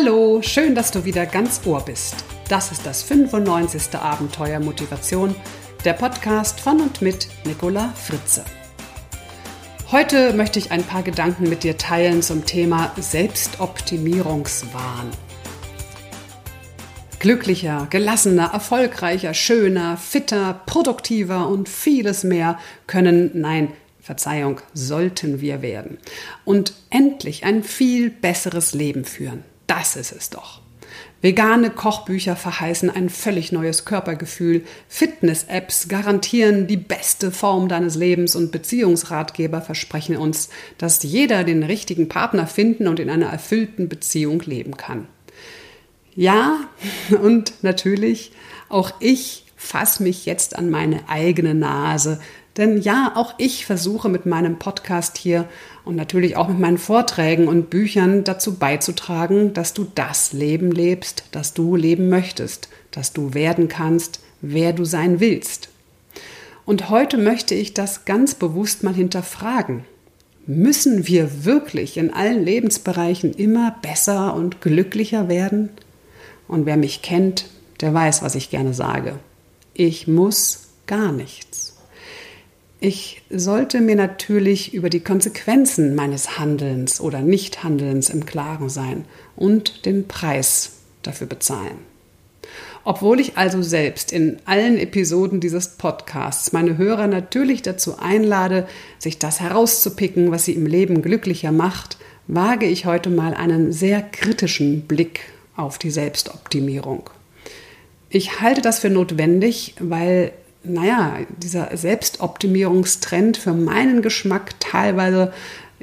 Hallo, schön, dass du wieder ganz Ohr bist. Das ist das 95. Abenteuer Motivation, der Podcast von und mit Nicola Fritze. Heute möchte ich ein paar Gedanken mit dir teilen zum Thema Selbstoptimierungswahn. Glücklicher, gelassener, erfolgreicher, schöner, fitter, produktiver und vieles mehr können, nein, Verzeihung, sollten wir werden. Und endlich ein viel besseres Leben führen. Das ist es doch. Vegane Kochbücher verheißen ein völlig neues Körpergefühl, Fitness-Apps garantieren die beste Form deines Lebens und Beziehungsratgeber versprechen uns, dass jeder den richtigen Partner finden und in einer erfüllten Beziehung leben kann. Ja, und natürlich, auch ich fasse mich jetzt an meine eigene Nase, denn ja, auch ich versuche mit meinem Podcast hier und natürlich auch mit meinen Vorträgen und Büchern dazu beizutragen, dass du das Leben lebst, das du leben möchtest, dass du werden kannst, wer du sein willst. Und heute möchte ich das ganz bewusst mal hinterfragen. Müssen wir wirklich in allen Lebensbereichen immer besser und glücklicher werden? Und wer mich kennt, der weiß, was ich gerne sage. Ich muss gar nichts. Ich sollte mir natürlich über die Konsequenzen meines Handelns oder Nichthandelns im Klaren sein und den Preis dafür bezahlen. Obwohl ich also selbst in allen Episoden dieses Podcasts meine Hörer natürlich dazu einlade, sich das herauszupicken, was sie im Leben glücklicher macht, wage ich heute mal einen sehr kritischen Blick auf die Selbstoptimierung. Ich halte das für notwendig, weil naja, dieser Selbstoptimierungstrend für meinen Geschmack teilweise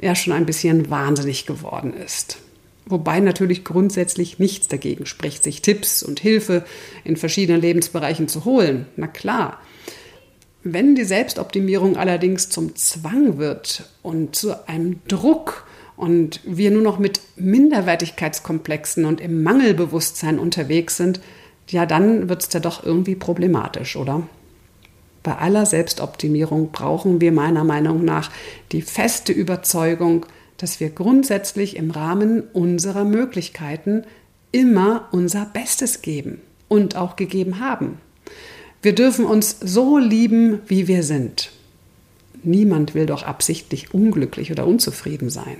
ja schon ein bisschen wahnsinnig geworden ist. Wobei natürlich grundsätzlich nichts dagegen spricht, sich Tipps und Hilfe in verschiedenen Lebensbereichen zu holen. Na klar. Wenn die Selbstoptimierung allerdings zum Zwang wird und zu einem Druck und wir nur noch mit Minderwertigkeitskomplexen und im Mangelbewusstsein unterwegs sind, ja, dann wird es ja doch irgendwie problematisch, oder? Bei aller Selbstoptimierung brauchen wir meiner Meinung nach die feste Überzeugung, dass wir grundsätzlich im Rahmen unserer Möglichkeiten immer unser Bestes geben und auch gegeben haben. Wir dürfen uns so lieben, wie wir sind. Niemand will doch absichtlich unglücklich oder unzufrieden sein.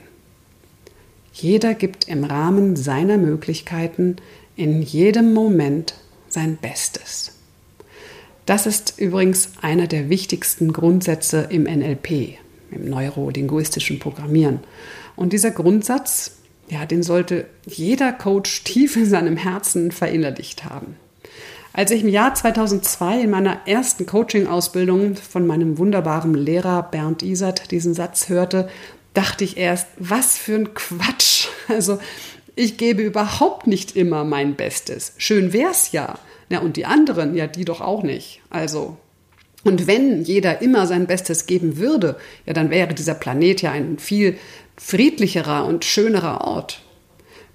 Jeder gibt im Rahmen seiner Möglichkeiten in jedem Moment sein Bestes. Das ist übrigens einer der wichtigsten Grundsätze im NLP, im neurolinguistischen Programmieren. Und dieser Grundsatz, ja, den sollte jeder Coach tief in seinem Herzen verinnerlicht haben. Als ich im Jahr 2002 in meiner ersten Coaching-Ausbildung von meinem wunderbaren Lehrer Bernd Isert diesen Satz hörte, dachte ich erst, was für ein Quatsch. Also ich gebe überhaupt nicht immer mein Bestes. Schön wär's ja. Ja, und die anderen, ja, die doch auch nicht. Also, und wenn jeder immer sein Bestes geben würde, ja, dann wäre dieser Planet ja ein viel friedlicherer und schönerer Ort.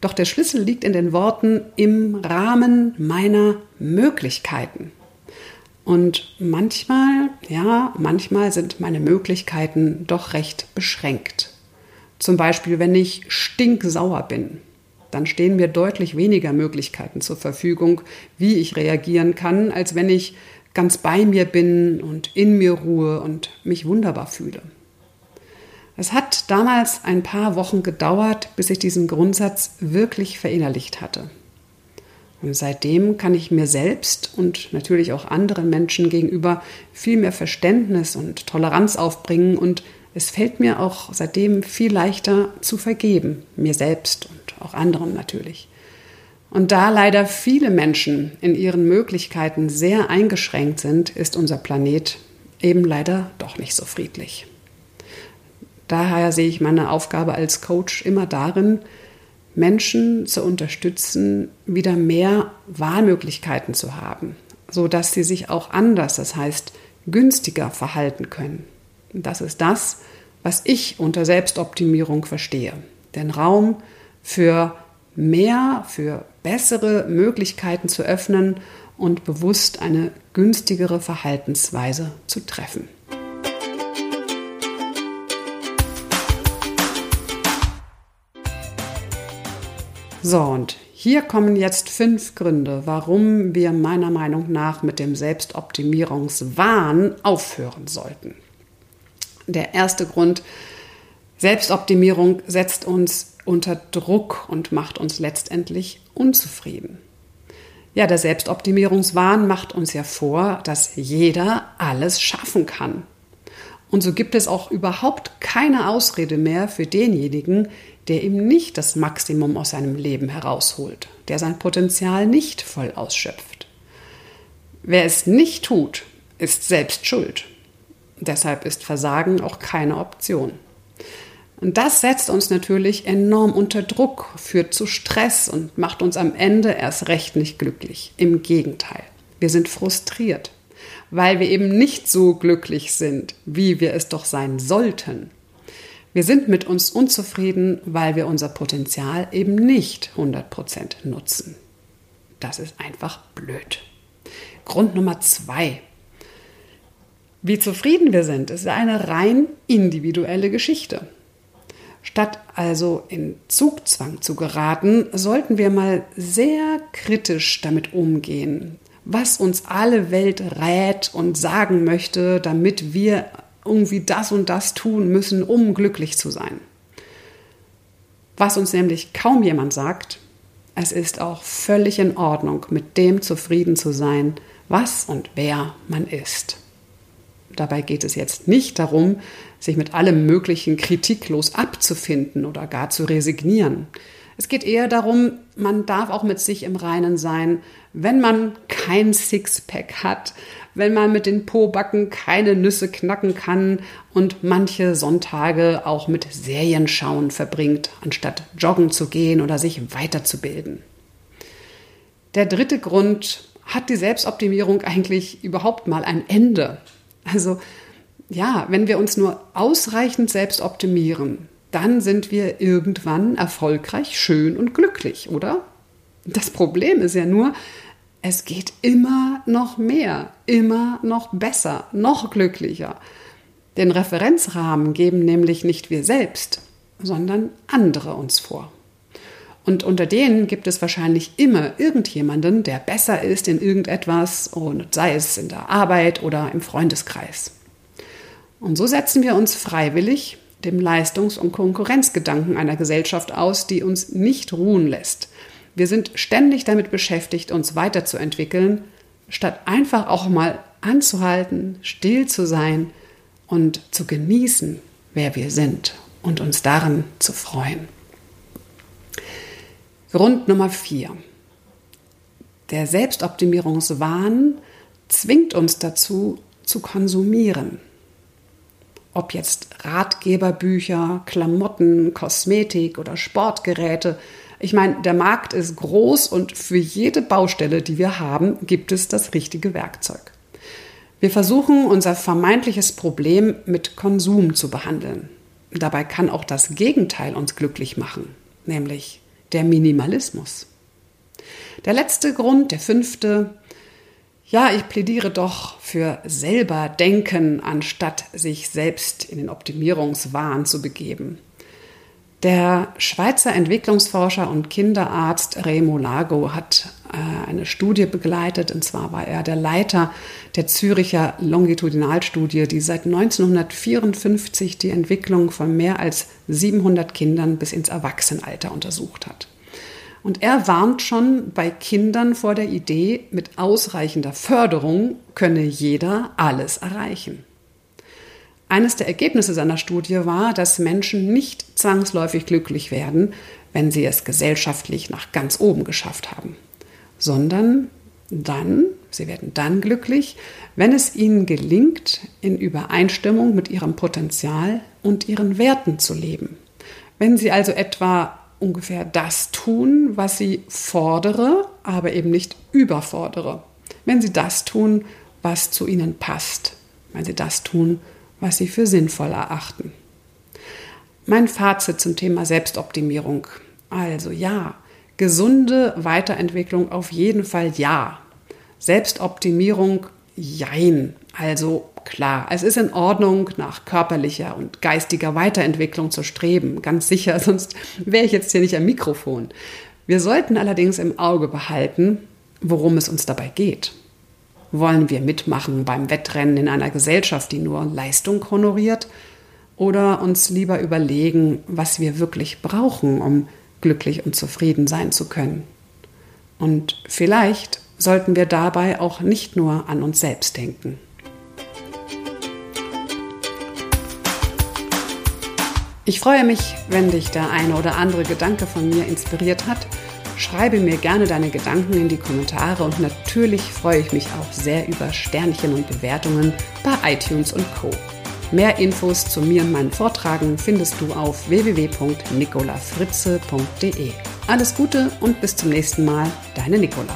Doch der Schlüssel liegt in den Worten im Rahmen meiner Möglichkeiten. Und manchmal, ja, manchmal sind meine Möglichkeiten doch recht beschränkt. Zum Beispiel, wenn ich stinksauer bin dann stehen mir deutlich weniger Möglichkeiten zur Verfügung, wie ich reagieren kann, als wenn ich ganz bei mir bin und in mir ruhe und mich wunderbar fühle. Es hat damals ein paar Wochen gedauert, bis ich diesen Grundsatz wirklich verinnerlicht hatte. Und seitdem kann ich mir selbst und natürlich auch anderen Menschen gegenüber viel mehr Verständnis und Toleranz aufbringen und es fällt mir auch seitdem viel leichter zu vergeben, mir selbst und auch anderen natürlich. Und da leider viele Menschen in ihren Möglichkeiten sehr eingeschränkt sind, ist unser Planet eben leider doch nicht so friedlich. Daher sehe ich meine Aufgabe als Coach immer darin, Menschen zu unterstützen, wieder mehr Wahlmöglichkeiten zu haben, sodass sie sich auch anders, das heißt günstiger verhalten können. Das ist das, was ich unter Selbstoptimierung verstehe. Den Raum für mehr, für bessere Möglichkeiten zu öffnen und bewusst eine günstigere Verhaltensweise zu treffen. So, und Hier kommen jetzt fünf Gründe, warum wir meiner Meinung nach mit dem Selbstoptimierungswahn aufhören sollten. Der erste Grund, Selbstoptimierung setzt uns unter Druck und macht uns letztendlich unzufrieden. Ja, der Selbstoptimierungswahn macht uns ja vor, dass jeder alles schaffen kann. Und so gibt es auch überhaupt keine Ausrede mehr für denjenigen, der ihm nicht das Maximum aus seinem Leben herausholt, der sein Potenzial nicht voll ausschöpft. Wer es nicht tut, ist selbst schuld. Deshalb ist Versagen auch keine Option. Und das setzt uns natürlich enorm unter Druck, führt zu Stress und macht uns am Ende erst recht nicht glücklich. Im Gegenteil, wir sind frustriert weil wir eben nicht so glücklich sind, wie wir es doch sein sollten. Wir sind mit uns unzufrieden, weil wir unser Potenzial eben nicht 100% nutzen. Das ist einfach blöd. Grund Nummer zwei. Wie zufrieden wir sind, ist eine rein individuelle Geschichte. Statt also in Zugzwang zu geraten, sollten wir mal sehr kritisch damit umgehen, was uns alle Welt rät und sagen möchte, damit wir irgendwie das und das tun müssen, um glücklich zu sein. Was uns nämlich kaum jemand sagt, es ist auch völlig in Ordnung, mit dem zufrieden zu sein, was und wer man ist. Dabei geht es jetzt nicht darum, sich mit allem Möglichen kritiklos abzufinden oder gar zu resignieren. Es geht eher darum, man darf auch mit sich im Reinen sein, wenn man kein Sixpack hat, wenn man mit den Pobacken keine Nüsse knacken kann und manche Sonntage auch mit Serienschauen verbringt, anstatt joggen zu gehen oder sich weiterzubilden. Der dritte Grund, hat die Selbstoptimierung eigentlich überhaupt mal ein Ende? Also ja, wenn wir uns nur ausreichend selbst optimieren, dann sind wir irgendwann erfolgreich, schön und glücklich, oder? Das Problem ist ja nur, es geht immer noch mehr, immer noch besser, noch glücklicher. Den Referenzrahmen geben nämlich nicht wir selbst, sondern andere uns vor. Und unter denen gibt es wahrscheinlich immer irgendjemanden, der besser ist in irgendetwas, und sei es in der Arbeit oder im Freundeskreis. Und so setzen wir uns freiwillig dem Leistungs- und Konkurrenzgedanken einer Gesellschaft aus, die uns nicht ruhen lässt, wir sind ständig damit beschäftigt, uns weiterzuentwickeln, statt einfach auch mal anzuhalten, still zu sein und zu genießen, wer wir sind und uns darin zu freuen. Grund Nummer vier. Der Selbstoptimierungswahn zwingt uns dazu, zu konsumieren. Ob jetzt Ratgeberbücher, Klamotten, Kosmetik oder Sportgeräte, ich meine, der Markt ist groß und für jede Baustelle, die wir haben, gibt es das richtige Werkzeug. Wir versuchen, unser vermeintliches Problem mit Konsum zu behandeln. Dabei kann auch das Gegenteil uns glücklich machen, nämlich der Minimalismus. Der letzte Grund, der fünfte, ja, ich plädiere doch für selber denken, anstatt sich selbst in den Optimierungswahn zu begeben. Der Schweizer Entwicklungsforscher und Kinderarzt Remo Lago hat äh, eine Studie begleitet, und zwar war er der Leiter der Züricher Longitudinalstudie, die seit 1954 die Entwicklung von mehr als 700 Kindern bis ins Erwachsenenalter untersucht hat. Und er warnt schon bei Kindern vor der Idee, mit ausreichender Förderung könne jeder alles erreichen. Eines der Ergebnisse seiner Studie war, dass Menschen nicht zwangsläufig glücklich werden, wenn sie es gesellschaftlich nach ganz oben geschafft haben, sondern dann, sie werden dann glücklich, wenn es ihnen gelingt, in Übereinstimmung mit ihrem Potenzial und ihren Werten zu leben. Wenn sie also etwa ungefähr das tun, was sie fordere, aber eben nicht überfordere. Wenn sie das tun, was zu ihnen passt. Wenn sie das tun, was sie für sinnvoll erachten. Mein Fazit zum Thema Selbstoptimierung. Also ja, gesunde Weiterentwicklung auf jeden Fall ja. Selbstoptimierung jein. Also klar, es ist in Ordnung, nach körperlicher und geistiger Weiterentwicklung zu streben. Ganz sicher, sonst wäre ich jetzt hier nicht am Mikrofon. Wir sollten allerdings im Auge behalten, worum es uns dabei geht. Wollen wir mitmachen beim Wettrennen in einer Gesellschaft, die nur Leistung honoriert? Oder uns lieber überlegen, was wir wirklich brauchen, um glücklich und zufrieden sein zu können? Und vielleicht sollten wir dabei auch nicht nur an uns selbst denken. Ich freue mich, wenn dich der eine oder andere Gedanke von mir inspiriert hat Schreibe mir gerne deine Gedanken in die Kommentare und natürlich freue ich mich auch sehr über Sternchen und Bewertungen bei iTunes und Co. Mehr Infos zu mir und meinen Vortragen findest du auf www.nicolafritze.de. Alles Gute und bis zum nächsten Mal, deine Nicola.